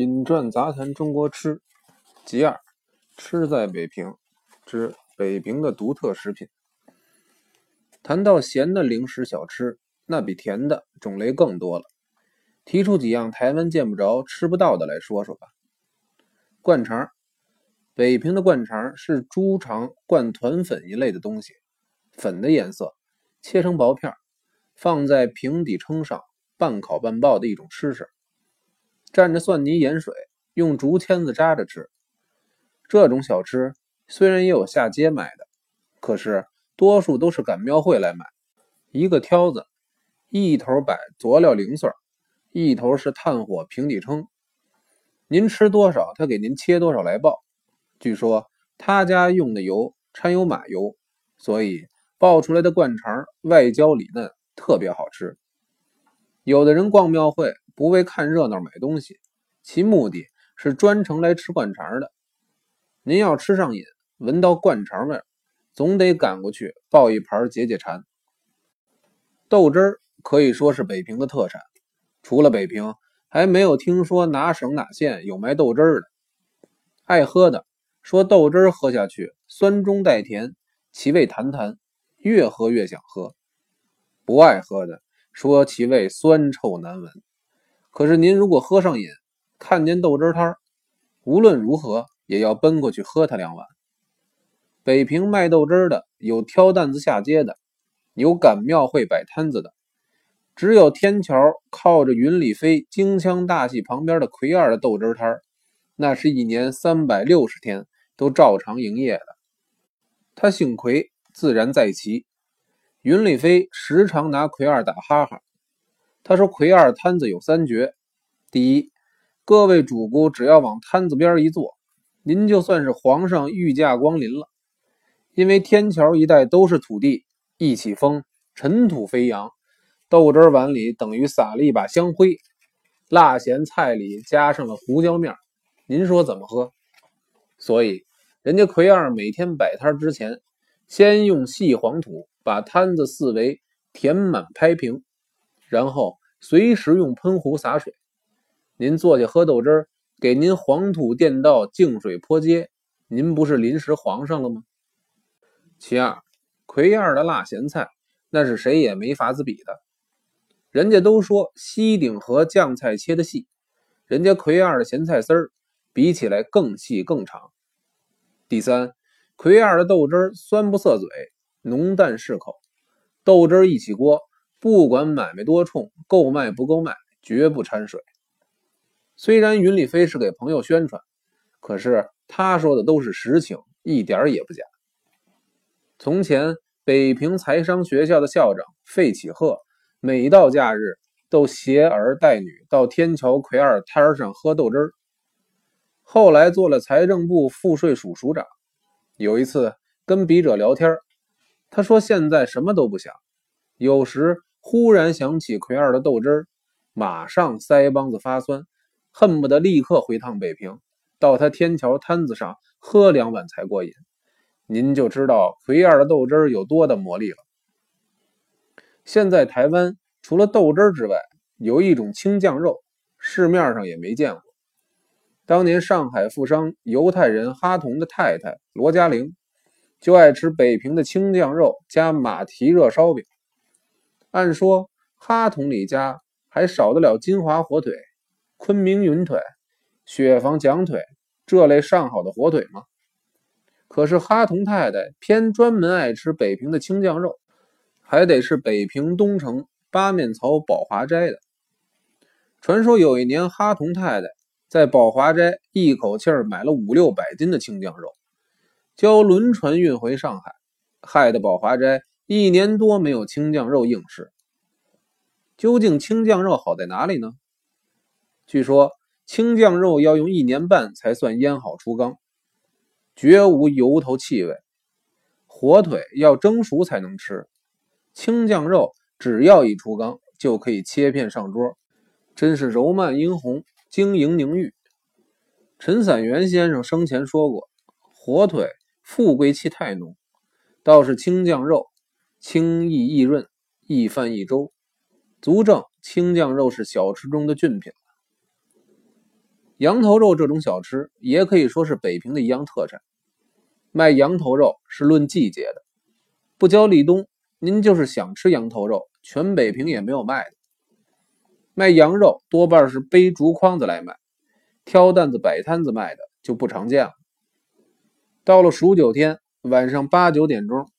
饮馔杂谈中国吃，其二，吃在北平之北平的独特食品。谈到咸的零食小吃，那比甜的种类更多了。提出几样台湾见不着、吃不到的来说说吧。灌肠，北平的灌肠是猪肠灌团粉一类的东西，粉的颜色，切成薄片，放在平底称上，半烤半爆的一种吃食。蘸着蒜泥盐水，用竹签子扎着吃。这种小吃虽然也有下街买的，可是多数都是赶庙会来买。一个挑子，一头摆佐料零碎，一头是炭火平底称。您吃多少，他给您切多少来爆。据说他家用的油掺有马油，所以爆出来的灌肠外焦里嫩，特别好吃。有的人逛庙会。不为看热闹买东西，其目的是专程来吃灌肠的。您要吃上瘾，闻到灌肠味，总得赶过去抱一盘解解馋。豆汁儿可以说是北平的特产，除了北平，还没有听说哪省哪县有卖豆汁儿的。爱喝的说豆汁儿喝下去酸中带甜，其味弹弹，越喝越想喝；不爱喝的说其味酸臭难闻。可是您如果喝上瘾，看见豆汁摊无论如何也要奔过去喝它两碗。北平卖豆汁的有挑担子下街的，有赶庙会摆摊子的，只有天桥靠着云里飞京腔大戏旁边的奎二的豆汁摊那是一年三百六十天都照常营业的。他姓奎，自然在其。云里飞时常拿奎二打哈哈。他说：“奎二摊子有三绝，第一，各位主顾只要往摊子边一坐，您就算是皇上御驾光临了。因为天桥一带都是土地，一起风，尘土飞扬，豆汁碗里等于撒了一把香灰，辣咸菜里加上了胡椒面，您说怎么喝？所以，人家奎二每天摆摊之前，先用细黄土把摊子四围填满拍平。”然后随时用喷壶洒水。您坐下喝豆汁儿，给您黄土垫道，净水泼街，您不是临时皇上了吗？其二，奎二的辣咸菜，那是谁也没法子比的。人家都说西顶河酱菜切的细，人家奎二的咸菜丝儿比起来更细更长。第三，奎二的豆汁儿酸不涩嘴，浓淡适口，豆汁儿一起锅。不管买卖多冲，够卖不够卖，绝不掺水。虽然云里飞是给朋友宣传，可是他说的都是实情，一点也不假。从前北平财商学校的校长费启鹤，每到假日都携儿带女到天桥奎二摊上喝豆汁儿。后来做了财政部赋税署署长，有一次跟笔者聊天，他说现在什么都不想，有时。忽然想起奎二的豆汁儿，马上腮帮子发酸，恨不得立刻回趟北平，到他天桥摊子上喝两碗才过瘾。您就知道奎二的豆汁儿有多的魔力了。现在台湾除了豆汁儿之外，有一种青酱肉，市面上也没见过。当年上海富商犹太人哈同的太太罗嘉玲，就爱吃北平的青酱肉加马蹄热烧饼。按说哈同李家还少得了金华火腿、昆明云腿、雪房蒋腿这类上好的火腿吗？可是哈同太太偏专门爱吃北平的青酱肉，还得是北平东城八面槽宝华斋的。传说有一年哈同太太在宝华斋一口气儿买了五六百斤的青酱肉，交轮船运回上海，害得宝华斋。一年多没有青酱肉应试，究竟青酱肉好在哪里呢？据说青酱肉要用一年半才算腌好出缸，绝无油头气味。火腿要蒸熟才能吃，青酱肉只要一出缸就可以切片上桌，真是柔曼殷红，晶莹凝玉。陈散元先生生前说过，火腿富贵气太浓，倒是青酱肉。清易易润，易饭易粥，足证清酱肉是小吃中的俊品羊头肉这种小吃也可以说是北平的一样特产。卖羊头肉是论季节的，不交立冬，您就是想吃羊头肉，全北平也没有卖的。卖羊肉多半是背竹筐子来卖，挑担子摆摊子卖的就不常见了。到了数九天晚上八九点钟，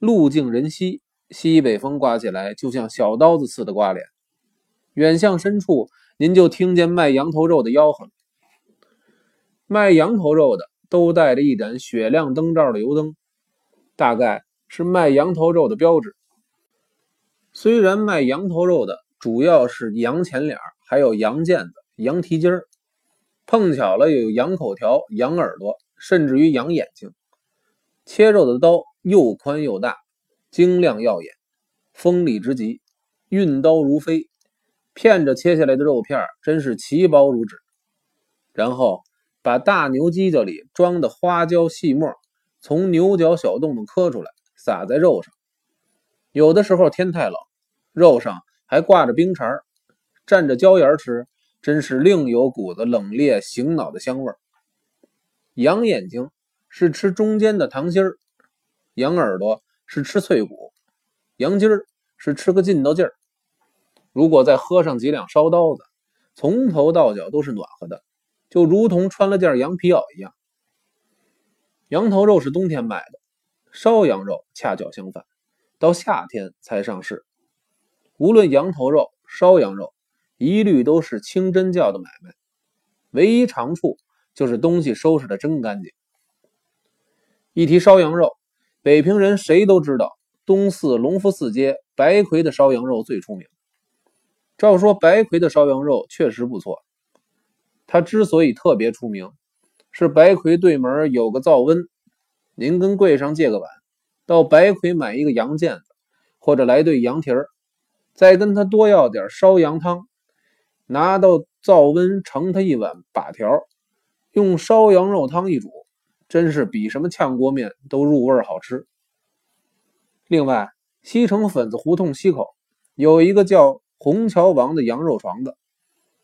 路静人稀，西北风刮起来，就像小刀子似的刮脸。远向深处，您就听见卖羊头肉的吆喝。卖羊头肉的都带着一盏雪亮灯罩的油灯，大概是卖羊头肉的标志。虽然卖羊头肉的主要是羊前脸，还有羊腱子、羊蹄筋儿，碰巧了有羊口条、羊耳朵，甚至于羊眼睛。切肉的刀又宽又大，晶亮耀眼，锋利之极，运刀如飞，片着切下来的肉片真是奇薄如纸。然后。把大牛犄角里装的花椒细末从牛角小洞洞磕出来，撒在肉上。有的时候天太冷，肉上还挂着冰碴蘸着椒盐吃，真是另有股子冷冽醒脑的香味。羊眼睛是吃中间的糖心儿，羊耳朵是吃脆骨，羊筋儿是吃个劲道劲儿。如果再喝上几两烧刀子，从头到脚都是暖和的。就如同穿了件羊皮袄一样。羊头肉是冬天卖的，烧羊肉恰巧相反，到夏天才上市。无论羊头肉、烧羊肉，一律都是清真教的买卖，唯一长处就是东西收拾的真干净。一提烧羊肉，北平人谁都知道，东四隆福寺街白魁的烧羊肉最出名。照说白魁的烧羊肉确实不错。他之所以特别出名，是白魁对门有个灶温，您跟柜上借个碗，到白魁买一个羊腱子，或者来对羊蹄儿，再跟他多要点烧羊汤，拿到灶温盛他一碗把条，用烧羊肉汤一煮，真是比什么炝锅面都入味好吃。另外，西城粉子胡同西口有一个叫红桥王的羊肉床子，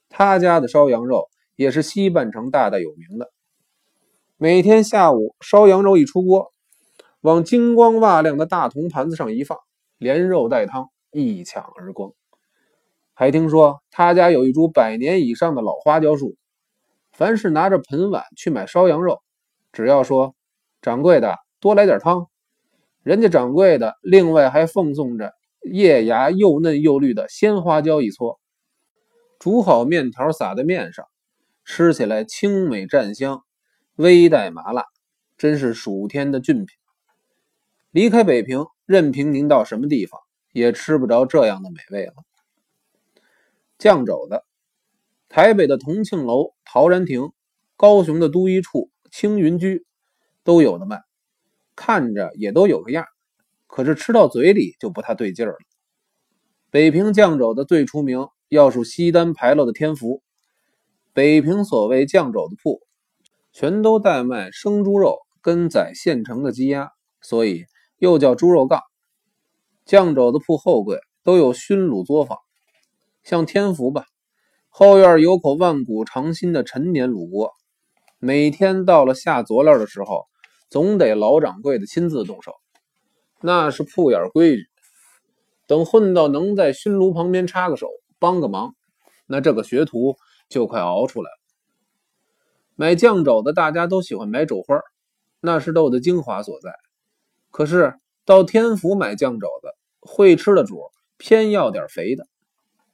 他家的烧羊肉。也是西半城大大有名的。每天下午烧羊肉一出锅，往金光瓦亮的大铜盘子上一放，连肉带汤一抢而光。还听说他家有一株百年以上的老花椒树，凡是拿着盆碗去买烧羊肉，只要说掌柜的多来点汤，人家掌柜的另外还奉送着叶芽又嫩又绿的鲜花椒一撮，煮好面条撒在面上。吃起来清美蘸香，微带麻辣，真是暑天的俊品。离开北平，任凭您到什么地方，也吃不着这样的美味了。酱肘子，台北的同庆楼、陶然亭，高雄的都一处、青云居，都有的卖，看着也都有个样，可是吃到嘴里就不太对劲儿了。北平酱肘子最出名，要数西单牌楼的天福。北平所谓酱肘子铺，全都代卖生猪肉跟宰现成的鸡鸭，所以又叫猪肉杠。酱肘子铺后柜都有熏卤作坊，像天福吧，后院有口万古长新的陈年卤锅，每天到了下佐料的时候，总得老掌柜的亲自动手，那是铺眼规矩。等混到能在熏炉旁边插个手帮个忙，那这个学徒。就快熬出来了。买酱肘子大家都喜欢买肘花，那是肉的精华所在。可是到天福买酱肘子，会吃的主偏要点肥的。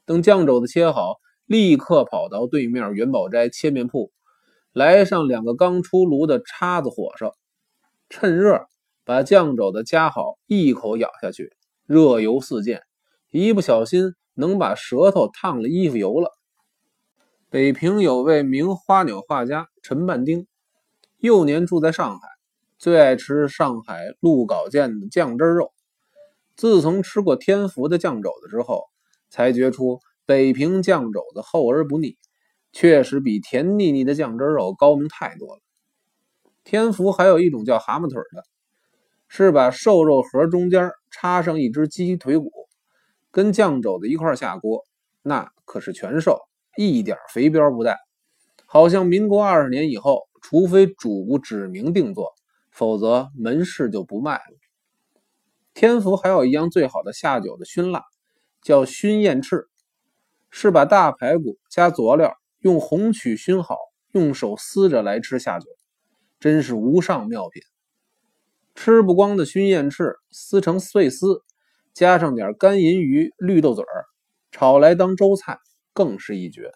等酱肘子切好，立刻跑到对面元宝斋切面铺，来上两个刚出炉的叉子火烧，趁热把酱肘子夹好，一口咬下去，热油四溅，一不小心能把舌头烫了衣服油了。北平有位名花鸟画家陈半丁，幼年住在上海，最爱吃上海鹿稿店的酱汁肉。自从吃过天福的酱肘子之后，才觉出北平酱肘子厚而不腻，确实比甜腻腻的酱汁肉高明太多了。天福还有一种叫蛤蟆腿的，是把瘦肉盒中间插上一只鸡腿骨，跟酱肘子一块下锅，那可是全瘦。一点肥膘不带，好像民国二十年以后，除非主顾指名定做，否则门市就不卖了。天福还有一样最好的下酒的熏腊，叫熏燕翅，是把大排骨加佐料，用红曲熏好，用手撕着来吃下酒，真是无上妙品。吃不光的熏燕翅，撕成碎丝，加上点干银鱼、绿豆籽儿，炒来当粥菜，更是一绝。